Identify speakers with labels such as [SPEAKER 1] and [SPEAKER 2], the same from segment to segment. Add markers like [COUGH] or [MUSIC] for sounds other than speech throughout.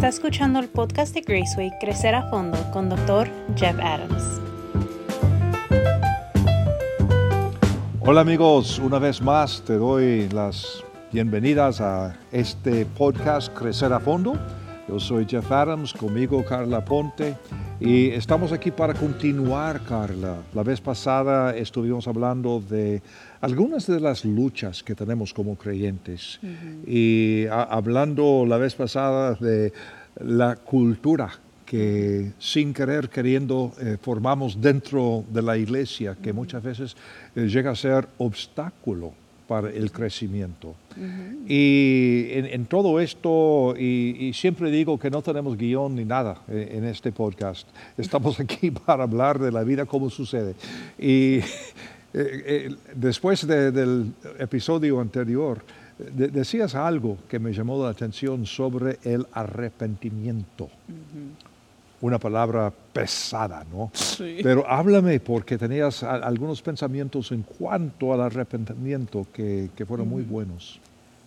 [SPEAKER 1] Está escuchando el podcast de Graceway Crecer a Fondo con Dr. Jeff Adams.
[SPEAKER 2] Hola amigos, una vez más te doy las bienvenidas a este podcast Crecer a Fondo. Yo soy Jeff Adams, conmigo Carla Ponte y estamos aquí para continuar, Carla. La vez pasada estuvimos hablando de algunas de las luchas que tenemos como creyentes y hablando la vez pasada de la cultura que sin querer queriendo eh, formamos dentro de la iglesia, que muchas veces eh, llega a ser obstáculo para el crecimiento. Y en, todo esto, y, siempre digo que no tenemos guion ni nada eh, en, este podcast, [LAUGHS] estamos aquí para hablar de la vida como sucede. Y [LAUGHS] eh, eh, después del episodio anterior, decías algo que me llamó la atención sobre el arrepentimiento una palabra pesada, ¿no? Sí. Pero háblame porque tenías algunos pensamientos en cuanto al arrepentimiento que, fueron muy buenos.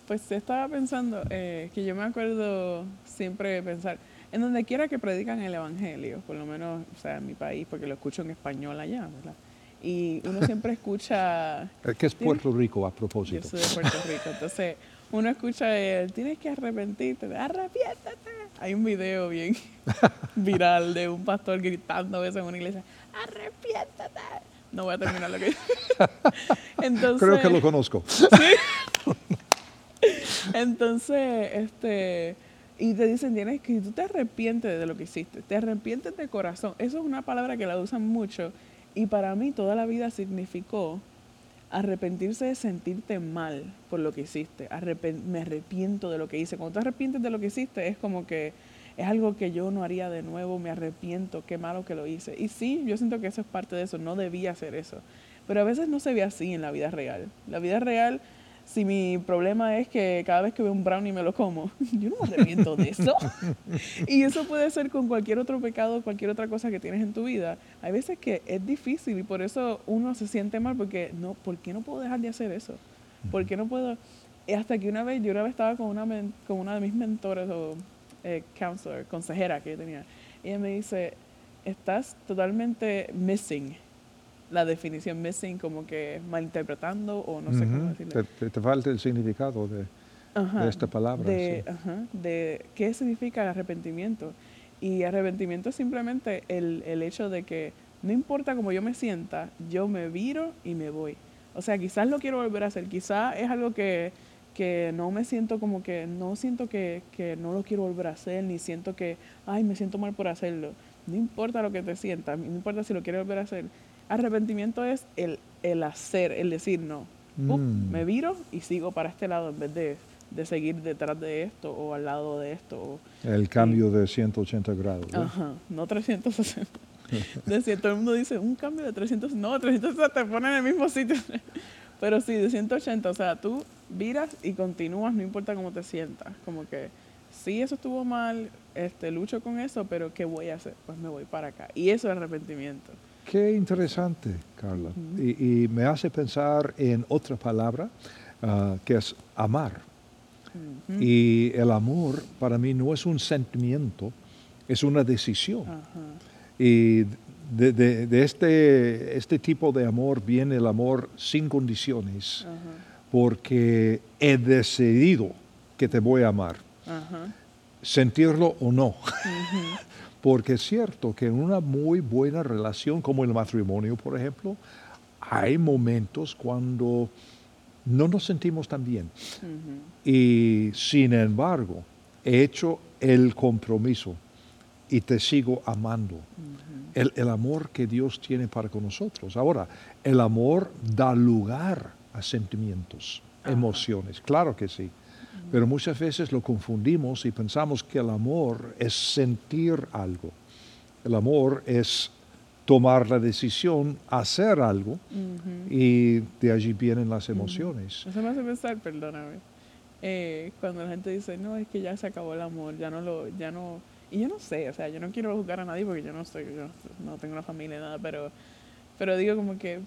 [SPEAKER 3] Pues estaba pensando eh, que yo me acuerdo siempre pensar, en donde quiera que predican el Evangelio, por lo menos, o sea, en mi país, porque lo escucho en español allá, ¿verdad? Y uno siempre escucha...
[SPEAKER 2] ¿Qué [LAUGHS] es Puerto Rico a propósito?
[SPEAKER 3] Yo soy de Puerto Rico, entonces uno escucha, tienes que arrepentirte, arrepiéntate. Hay un video bien [LAUGHS] viral de un pastor gritando a veces en una iglesia, arrepiéntate. No voy a terminar lo que [LAUGHS]
[SPEAKER 2] Entonces, Creo que lo conozco. ¿Sí? [LAUGHS]
[SPEAKER 3] Entonces, este, y te dicen, tienes que, tú te arrepientes de lo que hiciste, te arrepientes de corazón. Eso es una palabra que la usan mucho y para mí toda la vida significó arrepentirse de sentirte mal por lo que hiciste. me arrepiento de lo que hice. Cuando te arrepientes de lo que hiciste es como que es algo que yo no haría de nuevo, me arrepiento, qué malo que lo hice. Y sí, yo siento que eso es parte de eso, no debía hacer eso. Pero a veces no se ve así en la vida real. La vida real si mi problema es que cada vez que veo un brownie me lo como, [LAUGHS] yo no me arrepiento de eso. [LAUGHS] y eso puede ser con cualquier otro pecado, cualquier otra cosa que tienes en tu vida. Hay veces que es difícil y por eso uno se siente mal porque no, ¿por qué no puedo dejar de hacer eso? ¿Por qué no puedo? hasta que una vez, yo una vez estaba con una, con una de mis mentores o eh, counselor, consejera que yo tenía, y ella me dice, estás totalmente missing la definición missing como que malinterpretando o no sé cómo decirlo.
[SPEAKER 2] Te, falta el significado de, esta palabra.
[SPEAKER 3] De, de qué significa arrepentimiento. Y arrepentimiento es simplemente el, el hecho de que no importa cómo yo me sienta, yo me viro y me voy. O sea, quizás lo quiero volver a hacer, quizás es algo que, que no me siento como que, no siento que, que, no lo quiero volver a hacer, ni siento que, ay, me siento mal por hacerlo. No importa lo que te sientas, no importa si lo quieres volver a hacer, Arrepentimiento es el, el hacer, el decir no. Mm. Me viro y sigo para este lado en vez de, de, seguir detrás de esto o al lado de esto.
[SPEAKER 2] el cambio de 180 grados.
[SPEAKER 3] Ajá, no 360. de todo el mundo dice, un cambio de 360. No, 360 te pone en el mismo sitio. [LAUGHS] Pero sí, de 180. O sea, tú viras y continúas, no importa cómo te sientas. Como que, sí, eso estuvo mal, este, lucho con eso, pero ¿qué voy a hacer? Pues me voy para acá. Y eso es arrepentimiento.
[SPEAKER 2] Qué interesante, Carla. y, me hace pensar en otra palabra ah, que es amar. Y el amor para mí no es un sentimiento, es una decisión. Y de, este, este, tipo de amor viene el amor sin condiciones, porque he decidido que te voy a amar, sentirlo o no. [LAUGHS] Porque es cierto que en una muy buena relación, como el matrimonio, por ejemplo, hay momentos cuando no nos sentimos tan bien. Y sin embargo, he hecho el compromiso y te sigo amando. el, el, amor que Dios tiene para con nosotros. Ahora, el amor da lugar a sentimientos, emociones, claro que sí. Pero muchas veces lo confundimos y pensamos que el amor es sentir algo. El amor es tomar la decisión, hacer algo y de allí vienen las emociones.
[SPEAKER 3] Eso me hace pensar, perdóname, eh, cuando la gente dice, no, es que ya se acabó el amor, ya no lo, ya no, y yo no sé, o sea, yo no quiero juzgar a nadie porque yo no estoy, yo no tengo una familia, nada, pero, pero digo como que,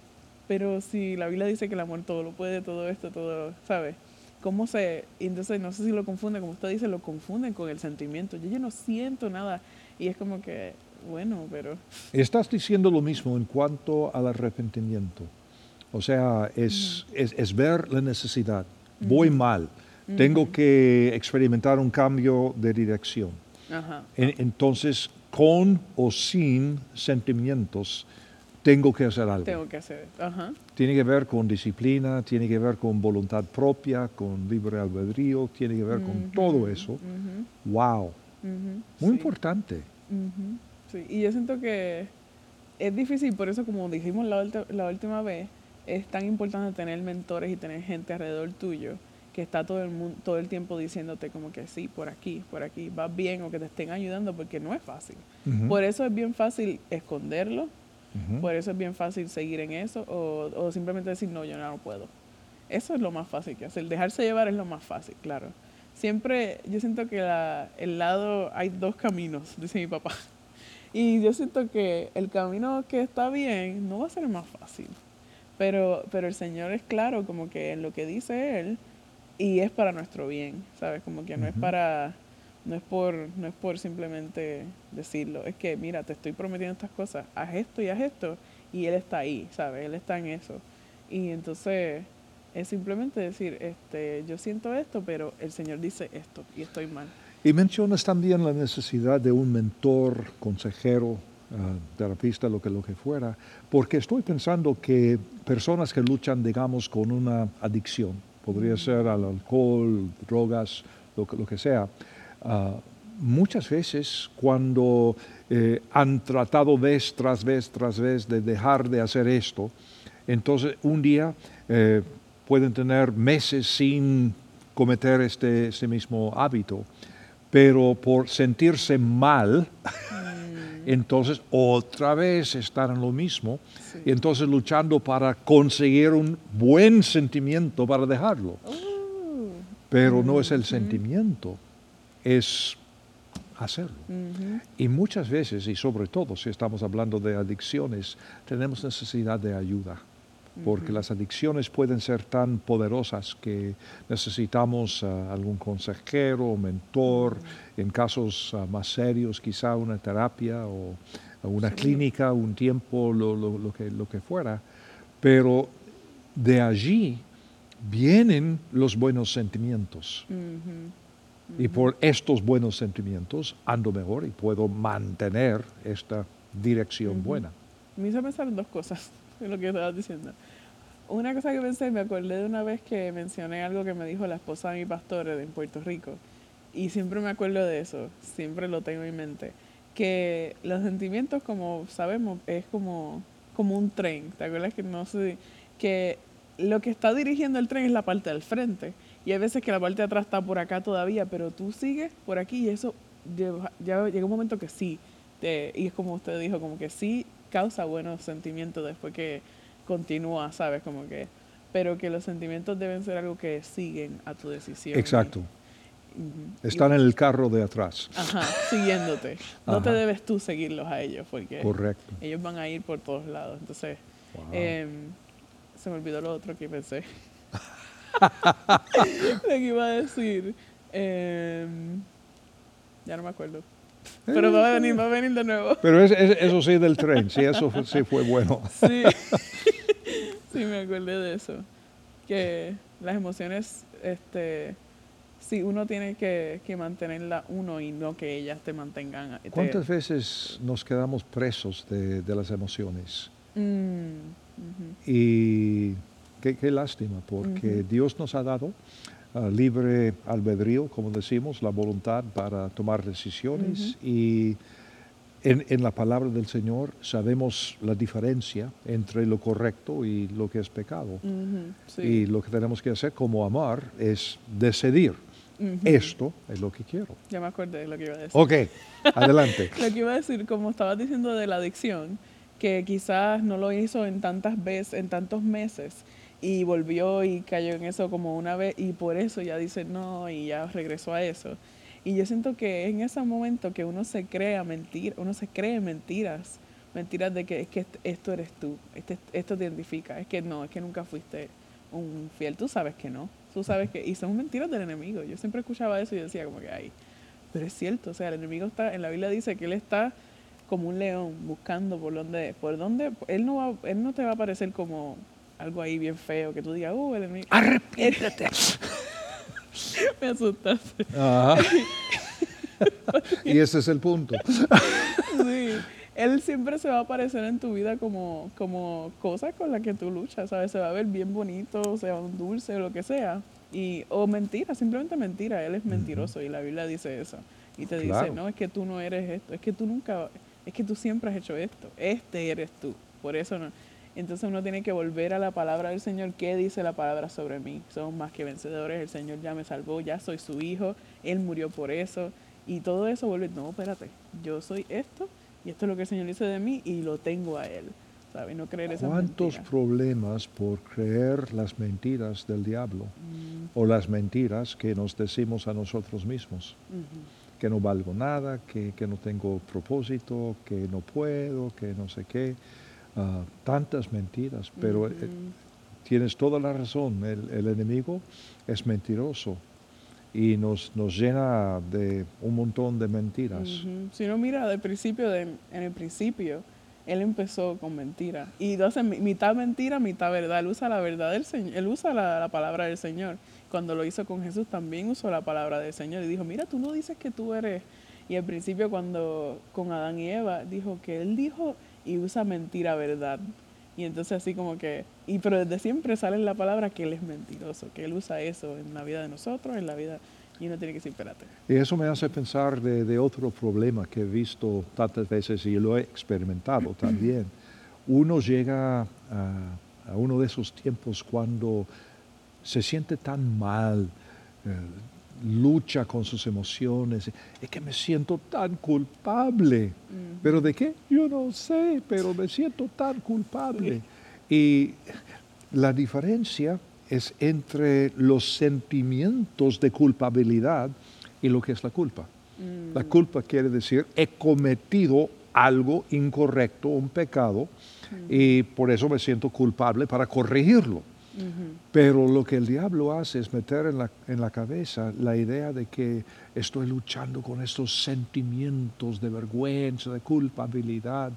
[SPEAKER 3] pero si la Biblia dice que el amor todo lo puede, todo esto, todo, ¿sabes? Cómo se, entonces no sé si lo confunden, como usted dice, lo confunden con el sentimiento. Yo, yo no siento nada y es como que, bueno, pero...
[SPEAKER 2] Estás diciendo lo mismo en cuanto al arrepentimiento. O sea, es, es, ver la necesidad. Voy mal. Tengo que experimentar un cambio de dirección. entonces, con o sin sentimientos, tengo que hacer algo.
[SPEAKER 3] Tengo que hacer. Ajá.
[SPEAKER 2] Tiene que ver con disciplina, tiene que ver con voluntad propia, con libre albedrío, tiene que ver con todo eso. Wow. Muy importante.
[SPEAKER 3] Sí, y yo siento que es difícil, por eso como dijimos la, la última vez, es tan importante tener mentores y tener gente alrededor tuyo que está todo el mundo, todo el tiempo diciéndote como que sí, por aquí, por aquí, vas bien o que te estén ayudando porque no es fácil. Por eso es bien fácil esconderlo, por eso es bien fácil seguir en eso o, o, simplemente decir no, yo no puedo. Eso es lo más fácil que hacer. Dejarse llevar es lo más fácil, claro. Siempre, yo siento que la, el lado, hay dos caminos, [LAUGHS] dice mi papá. Y yo siento que el camino que está bien no va a ser el más fácil. Pero, pero el Señor es claro como que en lo que dice Él y es para nuestro bien, ¿sabes? Como que no es para, no es por, no es por simplemente decirlo, es que mira, te estoy prometiendo estas cosas, haz esto y haz esto, y Él está ahí, ¿sabes? Él está en eso. Y entonces es simplemente decir, este, yo siento esto, pero el Señor dice esto y estoy mal.
[SPEAKER 2] Y mencionas también la necesidad de un mentor, consejero, uh, terapista, lo que, lo que fuera, porque estoy pensando que personas que luchan, digamos, con una adicción, podría ser al alcohol, drogas, lo lo que sea, ah, muchas veces cuando eh, han tratado vez tras vez tras vez de dejar de hacer esto, entonces un día eh, pueden tener meses sin cometer este, este mismo hábito, pero por sentirse mal, [LAUGHS] entonces otra vez estar en lo mismo, y entonces luchando para conseguir un buen sentimiento para dejarlo. Oh. Pero no es el sentimiento, es hacerlo. Y muchas veces, y sobre todo si estamos hablando de adicciones, tenemos necesidad de ayuda porque las adicciones pueden ser tan poderosas que necesitamos ah, algún consejero mentor, en casos ah, más serios quizá una terapia o una clínica, un tiempo, lo, que, lo que fuera, pero de allí vienen los buenos sentimientos. Y por estos buenos sentimientos ando mejor y puedo mantener esta dirección buena.
[SPEAKER 3] A mí se me salen dos cosas [LAUGHS] en lo que estabas diciendo. Una cosa que pensé, me acordé de una vez que mencioné algo que me dijo la esposa de mi pastor en Puerto Rico. Y siempre me acuerdo de eso, siempre lo tengo en mente. Que los sentimientos, como sabemos, es como, como un tren. ¿Te acuerdas que no sé? Que lo que está dirigiendo el tren es la parte del frente. Y hay veces que la parte de atrás está por acá todavía, pero tú sigues por aquí y eso ya, llega un momento que sí. y es como usted dijo, como que sí causa buenos sentimientos después que continúa, ¿sabes? Como que, pero que los sentimientos deben ser algo que siguen a tu decisión.
[SPEAKER 2] Exacto. Están en el carro de atrás.
[SPEAKER 3] Ajá, siguiéndote. No te debes tú seguirlos a ellos porque
[SPEAKER 2] Correcto.
[SPEAKER 3] ellos van a ir por todos lados. Entonces, em, se me olvidó lo otro que pensé. [LAUGHS] lo que iba a decir. Em, ya no me acuerdo. Pero va a venir, va a venir de nuevo.
[SPEAKER 2] Pero eso sí del tren, sí, eso sí fue bueno.
[SPEAKER 3] Sí. [LAUGHS] [LAUGHS] sí, me acordé de eso. Que las emociones, este, sí, uno tiene que, que mantenerla uno y no que ellas te mantengan.
[SPEAKER 2] ¿Cuántas veces nos quedamos presos de, de las emociones? Mm, y qué, qué, lástima, porque Dios nos ha dado uh, libre albedrío, como decimos, la voluntad para tomar decisiones y en, la palabra del Señor sabemos la diferencia entre lo correcto y lo que es pecado. Y lo que tenemos que hacer como amar es decidir. Esto es lo que quiero.
[SPEAKER 3] Ya me acordé de lo que iba a decir.
[SPEAKER 2] Ok, adelante. [LAUGHS]
[SPEAKER 3] lo que iba a decir, como estabas diciendo de la adicción, que quizás no lo hizo en tantas veces, en tantos meses, y volvió y cayó en eso como una vez, y por eso ya dice no, y ya regresó a eso. Y yo siento que en ese momento que uno se crea mentir, uno se cree mentiras, mentiras de que es que esto eres tú, este, esto te identifica, es que no, es que nunca fuiste un fiel, tú sabes que no. tú sabes que, y son mentiras del enemigo. Yo siempre escuchaba eso y decía como que, ay, pero es cierto, o sea, el enemigo está, en la Biblia dice que él está como un león buscando por dónde, por dónde, él no va, él no te va a parecer como algo ahí bien feo, que tú digas, uh, el enemigo.
[SPEAKER 2] Arrepiéntete. [LAUGHS]
[SPEAKER 3] Me asustaste.
[SPEAKER 2] Ajá. [LAUGHS] y ese es el punto.
[SPEAKER 3] sí. Él siempre se va a aparecer en tu vida como, como cosa con la que tú luchas, ¿sabes? Se va a ver bien bonito, o sea, un dulce, o lo que sea. Y, o mentira, simplemente mentira. Él es mentiroso y la Biblia dice eso. Y te dice, no, es que tú no eres esto, es que tú nunca, es que tú siempre has hecho esto. Este eres tú. Por eso no. Entonces uno tiene que volver a la palabra del Señor. ¿Qué dice la palabra sobre mí? Somos más que vencedores. El Señor ya me salvó, ya soy su hijo. Él murió por eso. Y todo eso vuelve, no, espérate, yo soy esto y esto es lo que el Señor dice de mí y lo tengo a Él. ¿sabes? No creer esas
[SPEAKER 2] ¿Cuántos problemas por creer las mentiras del diablo mm. o las mentiras que nos decimos a nosotros mismos? Que no valgo nada, que, que, no tengo propósito, que no puedo, que no sé qué. Ah, tantas mentiras, pero eh, tienes toda la razón, el, el enemigo es mentiroso y nos, nos llena de un montón de mentiras.
[SPEAKER 3] Si no mira, del principio, de, en el principio, él empezó con mentira. Y hace mitad mentira, mitad verdad. Él usa la verdad del Señor, él usa la, palabra del Señor. Cuando lo hizo con Jesús también usó la palabra del Señor y dijo, mira, tú no dices que tú eres. Y al principio cuando con Adán y Eva dijo que él dijo y usa mentira verdad. Y entonces así como que, y pero desde siempre sale la palabra que él es mentiroso, que él usa eso en la vida de nosotros, en la vida, y uno tiene que decir, espérate.
[SPEAKER 2] Y eso me hace pensar de, otro problema que he visto tantas veces y lo he experimentado [CLEARS THROAT] también. Uno llega a, a uno de esos tiempos cuando se siente tan mal, eh, lucha con sus emociones, es que me siento tan culpable. ¿Pero de qué? Yo no sé, pero me siento tan culpable. Y la diferencia es entre los sentimientos de culpabilidad y lo que es la culpa. La mm. culpa quiere decir he cometido algo incorrecto, un pecado, y por eso me siento culpable para corregirlo. Pero lo que el diablo hace es meter en la, en la, cabeza la idea de que estoy luchando con estos sentimientos de vergüenza, de culpabilidad.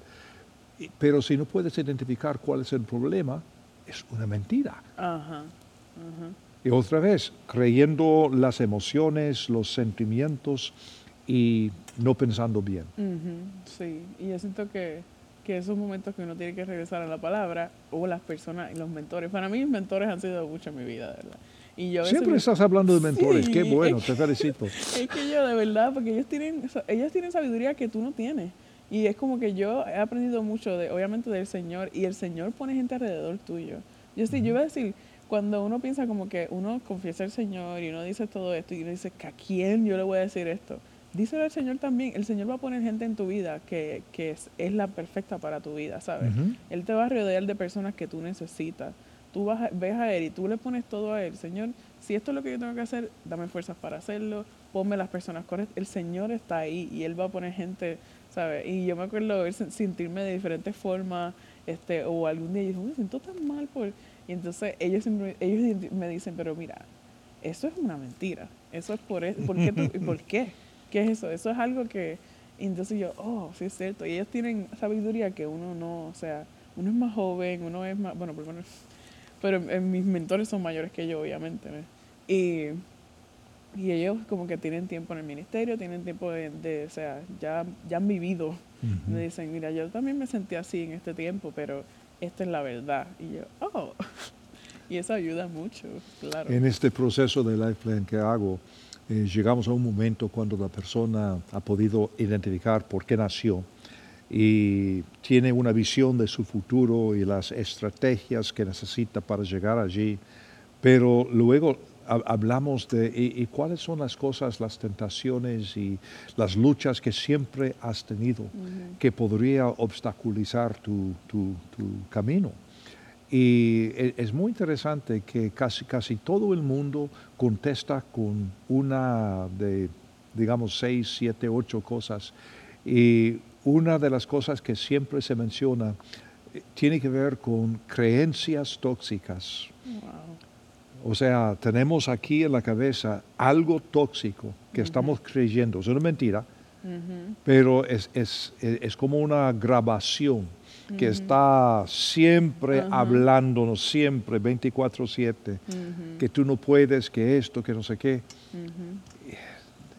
[SPEAKER 2] Pero si no puedes identificar cuál es el problema, es una mentira. Y otra vez, creyendo las emociones, los sentimientos y no pensando bien.
[SPEAKER 3] Sí, y yo siento que que esos momentos que uno tiene que regresar a la palabra o las personas y los mentores. Para mí, mis mentores han sido mucho en mi vida, ¿verdad?
[SPEAKER 2] Y yo Siempre estás hablando de mentores, qué bueno, [LAUGHS] te felicito.
[SPEAKER 3] Es que yo, de verdad, porque ellos tienen, ellos tienen sabiduría que tú no tienes. Y es como que yo he aprendido mucho, de, obviamente, del Señor, y el Señor pone gente alrededor tuyo. Yo sí, yo iba a decir, cuando uno piensa como que uno confiesa al Señor y uno dice todo esto y uno dice, ¿a quién yo le voy a decir esto? Díselo al Señor también. El Señor va a poner gente en tu vida que, que es, es, la perfecta para tu vida, ¿sabes? Él te va a rodear de personas que tú necesitas. Tú vas a, ves a Él y tú le pones todo a Él. Señor, si esto es lo que yo tengo que hacer, dame fuerzas para hacerlo. Ponme las personas correctas. El Señor está ahí y Él va a poner gente, ¿sabes? Y yo me acuerdo de sentirme de diferentes formas. Este, o algún día yo me siento tan mal por... Y entonces ellos, ellos me dicen, pero mira, eso es una mentira. Eso es por, eso. ¿por qué? Tú, ¿Por qué? ¿Qué es eso? Eso es algo que, entonces yo, oh, sí es cierto. Y ellos tienen sabiduría que uno no, o sea, uno es más joven, uno es más, bueno, pero, pero mis mentores son mayores que yo, obviamente. Y, y ellos como que tienen tiempo en el ministerio, tienen tiempo de, o sea, ya, ya han vivido. Me dicen, mira, yo también me sentí así en este tiempo, pero esta es la verdad. Y yo, oh, [LAUGHS] y eso ayuda mucho, claro.
[SPEAKER 2] En este proceso de life plan que hago, eh, llegamos a un momento cuando la persona ha podido identificar por qué nació y tiene una visión de su futuro y las estrategias que necesita para llegar allí, pero luego hablamos de y, cuáles son las cosas, las tentaciones y las luchas que siempre has tenido que podría obstaculizar tu, tu, tu camino. Y e, es muy interesante que casi, casi todo el mundo contesta con una de, digamos, seis, siete, ocho cosas. Y una de las cosas que siempre se menciona eh, tiene que ver con creencias tóxicas. O sea, tenemos aquí en la cabeza algo tóxico que estamos creyendo. Es una mentira, pero es, es, es, como una grabación que está siempre hablándonos, siempre, 24/7, que tú no puedes, que esto, que no sé qué.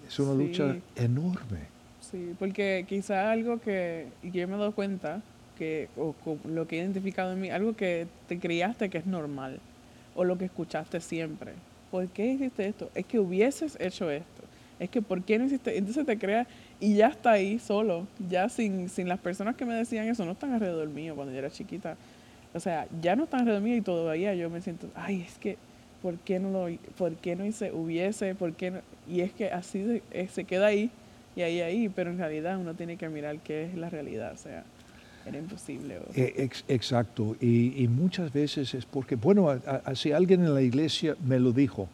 [SPEAKER 2] Es una lucha enorme.
[SPEAKER 3] Sí, porque quizá algo que, yo me he dado cuenta, que, o, lo que he identificado en mí, algo que te criaste que es normal, o lo que escuchaste siempre. ¿Por qué hiciste esto? Es que hubieses hecho esto. Es que ¿por qué no hiciste? Entonces te creas y ya está ahí solo, ya sin, sin las personas que me decían eso, no están alrededor mío cuando yo era chiquita. O sea, ya no están alrededor mío y todavía yo me siento, ay, es que, ¿por qué no lo, por qué no hice, hubiese, por qué no? Y es que así se, se queda ahí y ahí, ahí, pero en realidad uno tiene que mirar qué es la realidad, o sea, era imposible.
[SPEAKER 2] Eh, exacto, y, muchas veces es porque, bueno, si alguien en la iglesia me lo dijo,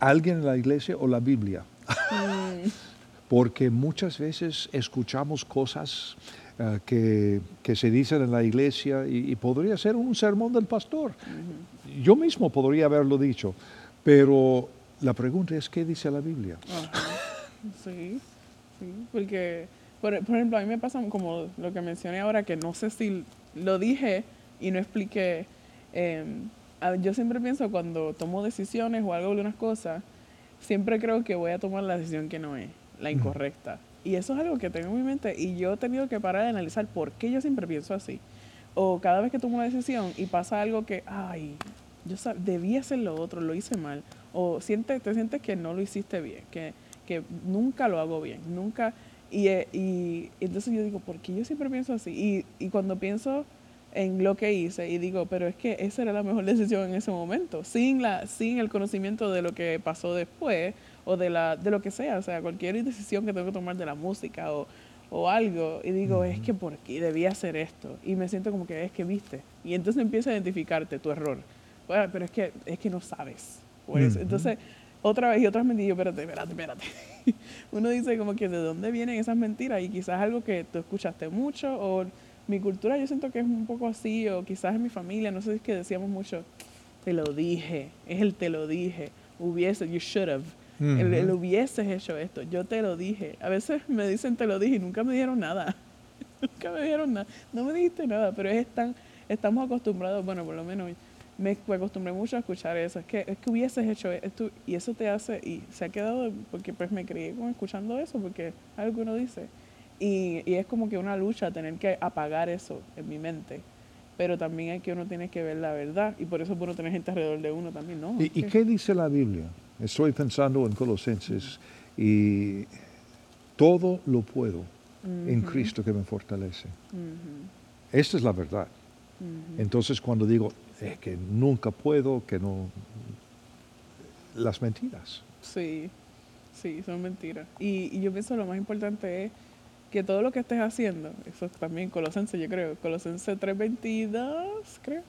[SPEAKER 2] alguien en la iglesia o la Biblia, mm. [LAUGHS] porque muchas veces escuchamos cosas eh, que, se dicen en la iglesia y, podría ser un sermón del pastor. Yo mismo podría haberlo dicho, pero la pregunta es, ¿qué dice la Biblia?
[SPEAKER 3] Sí, sí, porque, por, ejemplo, a mí me pasa como lo que mencioné ahora, que no sé si lo dije y no expliqué. Em, yo siempre pienso cuando tomo decisiones o algo de unas cosas, siempre creo que voy a tomar la decisión que no es, la incorrecta. Y eso es algo que tengo en mi mente y yo he tenido que parar de analizar por qué yo siempre pienso así. O cada vez que tomo una decisión y pasa algo que, ay, yo debía hacer lo otro, lo hice mal. O siente, te sientes que no lo hiciste bien, que que nunca lo hago bien, nunca. Y, eh, y, entonces yo digo, ¿por qué yo siempre pienso así? Y, y cuando pienso en lo que hice y digo, pero es que esa era la mejor decisión en ese momento, sin, la, sin el conocimiento de lo que pasó después o de, la, de lo que sea, o sea, cualquier decisión que tengo que tomar de la música o, o algo, y digo, es que por qué debía hacer esto, y me siento como que es que viste, y entonces empieza a identificarte tu error, bueno, pero es que, es que no sabes, pues, entonces otra vez y otras mentiras. Espérate, espérate, espérate. [LAUGHS] Uno dice como que de dónde vienen esas mentiras y quizás algo que tú escuchaste mucho o mi cultura yo siento que es un poco así o quizás en mi familia, no sé si es que decíamos mucho, te lo dije, es el te lo dije, hubiese, you should have. el, hubieses hecho esto, yo te lo dije. A veces me dicen te lo dije y nunca me dieron nada. [LAUGHS] nunca me dieron nada. No me dijiste nada, pero es tan, estamos acostumbrados, bueno, por lo menos me, acostumbré mucho a escuchar eso, es que, es que hubieses hecho esto y eso te hace, y se ha quedado, porque pues me crié escuchando eso, porque algo que uno dice. Y, y, es como que una lucha tener que apagar eso en mi mente. Pero también hay que uno tiene que ver la verdad y por eso es bueno tener gente alrededor de uno también, ¿no?
[SPEAKER 2] ¿Y, qué dice la Biblia? Estoy pensando en Colosenses y todo lo puedo en Cristo que me fortalece. Esta es la verdad. Entonces cuando digo es que nunca puedo, que no... Las mentiras.
[SPEAKER 3] Sí, sí, son mentiras. Y, yo pienso lo más importante es que todo lo que estés haciendo, eso también Colosense, yo creo, Colosense 3.22, creo,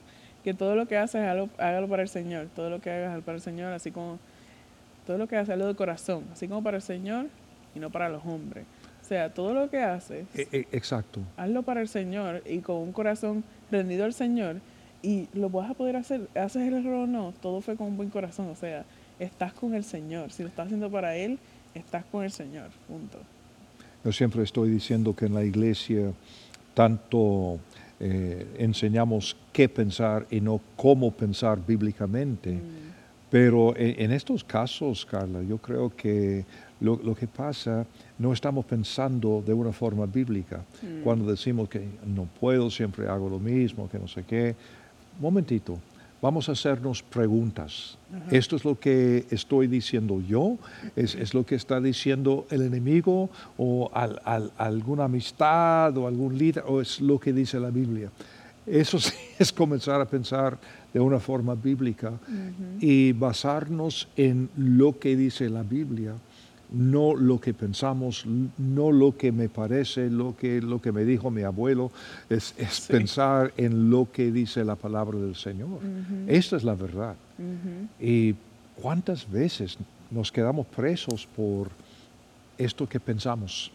[SPEAKER 3] que todo lo que haces, hágalo, para el Señor, todo lo que hagas para el Señor, así como, todo lo que haces, hazlo de corazón, así como para el Señor y no para los hombres. O sea, todo lo que haces,
[SPEAKER 2] e, e, exacto.
[SPEAKER 3] hazlo para el Señor y con un corazón rendido al Señor y lo vas a poder hacer, haces el error o no, todo fue con un buen corazón, o sea, estás con el Señor, si lo estás haciendo para Él, estás con el Señor, punto.
[SPEAKER 2] Yo siempre estoy diciendo que en la iglesia tanto eh, enseñamos qué pensar y no cómo pensar bíblicamente, mm. pero en, estos casos, Carla, yo creo que lo, lo, que pasa, no estamos pensando de una forma bíblica. Mm. Cuando decimos que no puedo, siempre hago lo mismo, que no sé qué, momentito, vamos a hacernos preguntas. ¿Esto es lo que estoy diciendo yo? ¿Es, lo que está diciendo el enemigo o alguna amistad o algún líder? ¿O es lo que dice la Biblia? Eso [LAUGHS] sí es comenzar a pensar de una forma bíblica y basarnos en lo que dice la Biblia no lo que pensamos, no lo que me parece, lo que, lo que me dijo mi abuelo, es, pensar en lo que dice la palabra del Señor. Esta es la verdad. Y cuántas veces nos quedamos presos por esto que pensamos.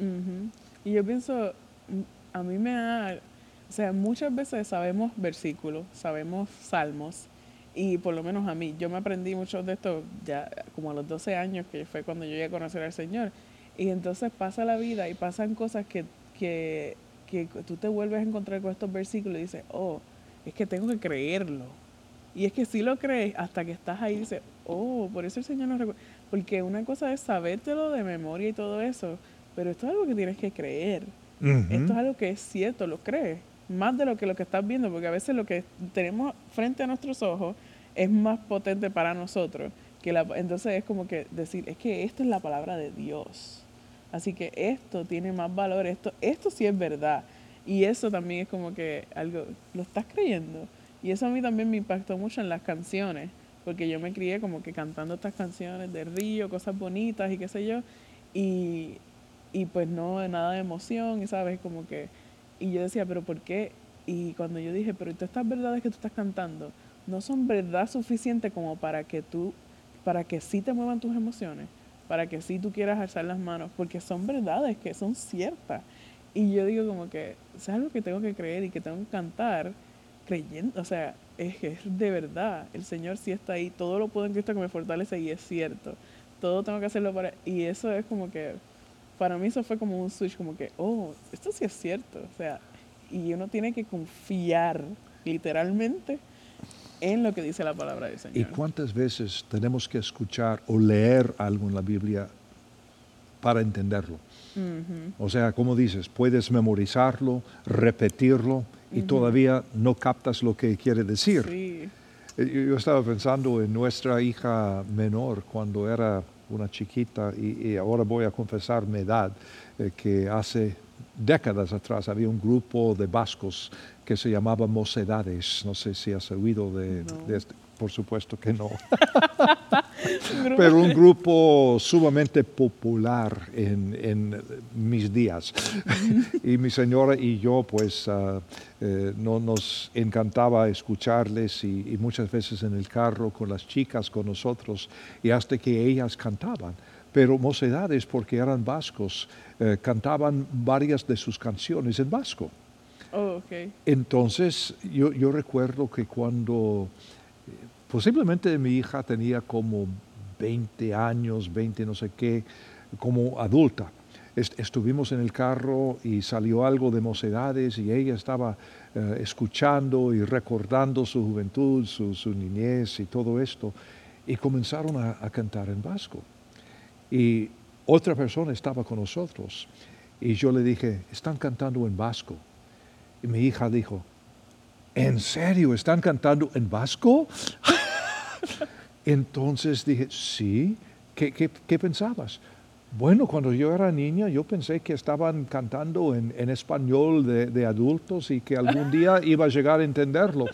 [SPEAKER 3] Y yo pienso, a mí me ha, o sea, muchas veces sabemos versículos, sabemos salmos, Y por lo menos a mí, yo me aprendí mucho de esto ya como a los 12 años, que fue cuando yo llegué a conocer al Señor. Y entonces pasa la vida y pasan cosas que, que, que tú te vuelves a encontrar con estos versículos y dices, oh, es que tengo que creerlo. Y es que si lo crees hasta que estás ahí y dices, oh, por eso el Señor nos recuerda. Porque una cosa es sabértelo de memoria y todo eso, pero esto es algo que tienes que creer. Esto es algo que es cierto, lo crees. Más de lo que lo que estás viendo, porque a veces lo que tenemos frente a nuestros ojos es más potente para nosotros. Que entonces es como que decir, es que esto es la palabra de Dios. Así que esto tiene más valor, esto, esto sí es verdad. Y eso también es como que algo, lo estás creyendo. Y eso a mí también me impactó mucho en las canciones, porque yo me crié como que cantando estas canciones de río, cosas bonitas y qué sé yo, y, y pues no nada de emoción, y sabes, como que, y yo decía, pero ¿por qué? Y cuando yo dije, pero estas verdades que tú estás cantando no son verdad suficiente como para que tú, para que sí te muevan tus emociones, para que sí tú quieras alzar las manos, porque son verdades que son ciertas. Y yo digo como que, es algo que tengo que creer y que tengo que cantar creyendo, o sea, es que es de verdad, el Señor sí está ahí, todo lo puedo en Cristo que me fortalece y es cierto, todo tengo que hacerlo para, y eso es como que, para mí eso fue como un switch, como que, oh, esto sí es cierto, o sea, y uno tiene que confiar literalmente en lo que dice la palabra del Señor.
[SPEAKER 2] ¿Y cuántas veces tenemos que escuchar o leer algo en la Biblia para entenderlo? O sea, como dices, puedes memorizarlo, repetirlo y todavía no captas lo que quiere decir. Eh, yo estaba pensando en nuestra hija menor cuando era una chiquita y, ahora voy a confesar mi edad, eh, que hace décadas atrás había un grupo de vascos que se llamaba Mocedades. No sé si has oído de, de este por supuesto que no. [LAUGHS] Pero un grupo sumamente popular en, mis días. y mi señora y yo, pues, uh, no, nos encantaba escucharles y, muchas veces en el carro con las chicas, con nosotros, y hasta que ellas cantaban. Pero mocedades, porque eran vascos, eh, cantaban varias de sus canciones en vasco.
[SPEAKER 3] Oh, okay.
[SPEAKER 2] Entonces, yo, yo recuerdo que cuando Posiblemente mi hija tenía como 20 años, 20 no sé qué, como adulta. estuvimos en el carro y salió algo de mocedades y ella estaba eh, escuchando y recordando su juventud, su, niñez y todo esto. Y comenzaron a, a cantar en vasco. Y otra persona estaba con nosotros. Y yo le dije, están cantando en vasco. Y mi hija dijo, ¿en serio están cantando en vasco? [LAUGHS] Entonces dije, sí, ¿qué, qué, pensabas? Bueno, cuando yo era niña, yo pensé que estaban cantando en, en español de, de, adultos y que algún día iba a llegar a entenderlo.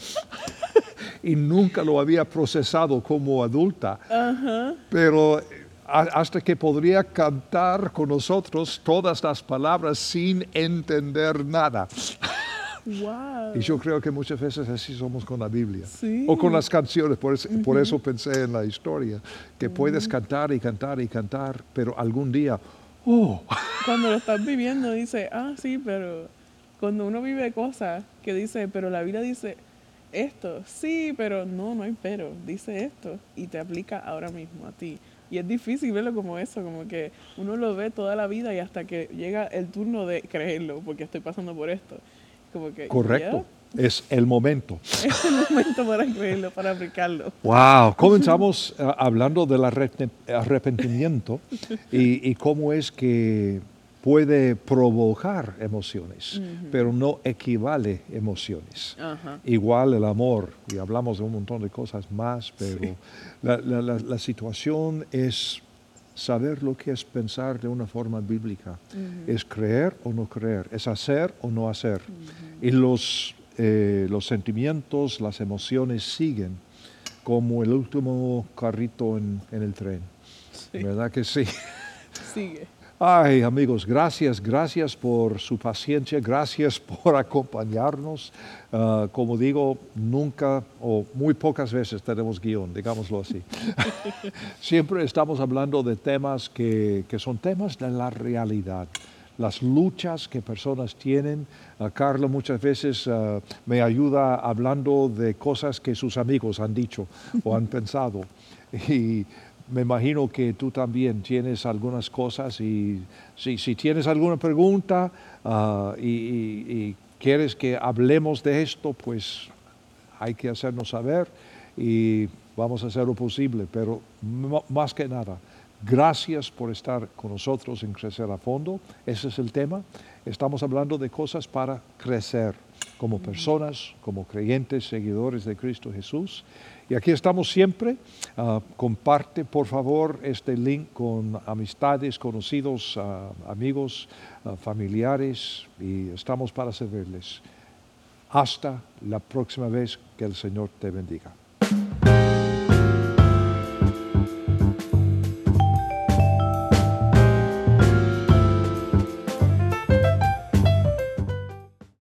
[SPEAKER 2] y nunca lo había procesado como adulta. Pero hasta que podría cantar con nosotros todas las palabras sin entender nada. [LAUGHS] Y yo creo que muchas veces así somos con la Biblia. O con las canciones, por, eso, pensé en la historia, que puedes cantar y cantar y cantar, pero algún día, oh. [LAUGHS]
[SPEAKER 3] Cuando lo estás viviendo, dice, ah, sí, pero cuando uno vive cosas que dice, pero la Biblia dice esto, sí, pero no, no hay pero, dice esto y te aplica ahora mismo a ti. Y es difícil verlo como eso, como que uno lo ve toda la vida y hasta que llega el turno de creerlo, porque estoy pasando por esto.
[SPEAKER 2] Correcto. Es el momento. [LAUGHS]
[SPEAKER 3] Es el momento para creerlo, para aplicarlo.
[SPEAKER 2] Wow, [LAUGHS] comenzamos eh, hablando del arrepentimiento y, cómo es que puede provocar emociones, pero no equivale emociones. Igual el amor, y hablamos de un montón de cosas más, pero la, la situación es saber lo que es pensar de una forma bíblica. Es creer o no creer, es hacer o no hacer. Y los, eh, los sentimientos, las emociones siguen como el último carrito en, el tren. ¿Verdad que sí?
[SPEAKER 3] Sigue.
[SPEAKER 2] Ay, amigos, gracias, gracias por su paciencia, gracias [LAUGHS] por acompañarnos. Ah, como digo, nunca o muy pocas veces tenemos guion, digámoslo así. [LAUGHS] Siempre estamos hablando de temas que, que son temas de la realidad, las luchas que personas tienen. Uh, Carla muchas veces uh, me ayuda hablando de cosas que sus amigos han dicho o han [LAUGHS] pensado. Y me imagino que tú también tienes algunas cosas y si, tienes alguna pregunta y, y, y quieres que hablemos de esto, pues hay que hacernos saber y vamos a hacer lo posible, pero más que nada, gracias por estar con nosotros en Crecer a Fondo. Ese es el tema. Estamos hablando de cosas para crecer como personas, como creyentes, seguidores de Cristo Jesús. Y aquí estamos siempre. Uh, comparte, por favor, este link con amistades, conocidos, uh, amigos, uh, familiares y estamos para servirles. Hasta la próxima vez que el Señor te bendiga.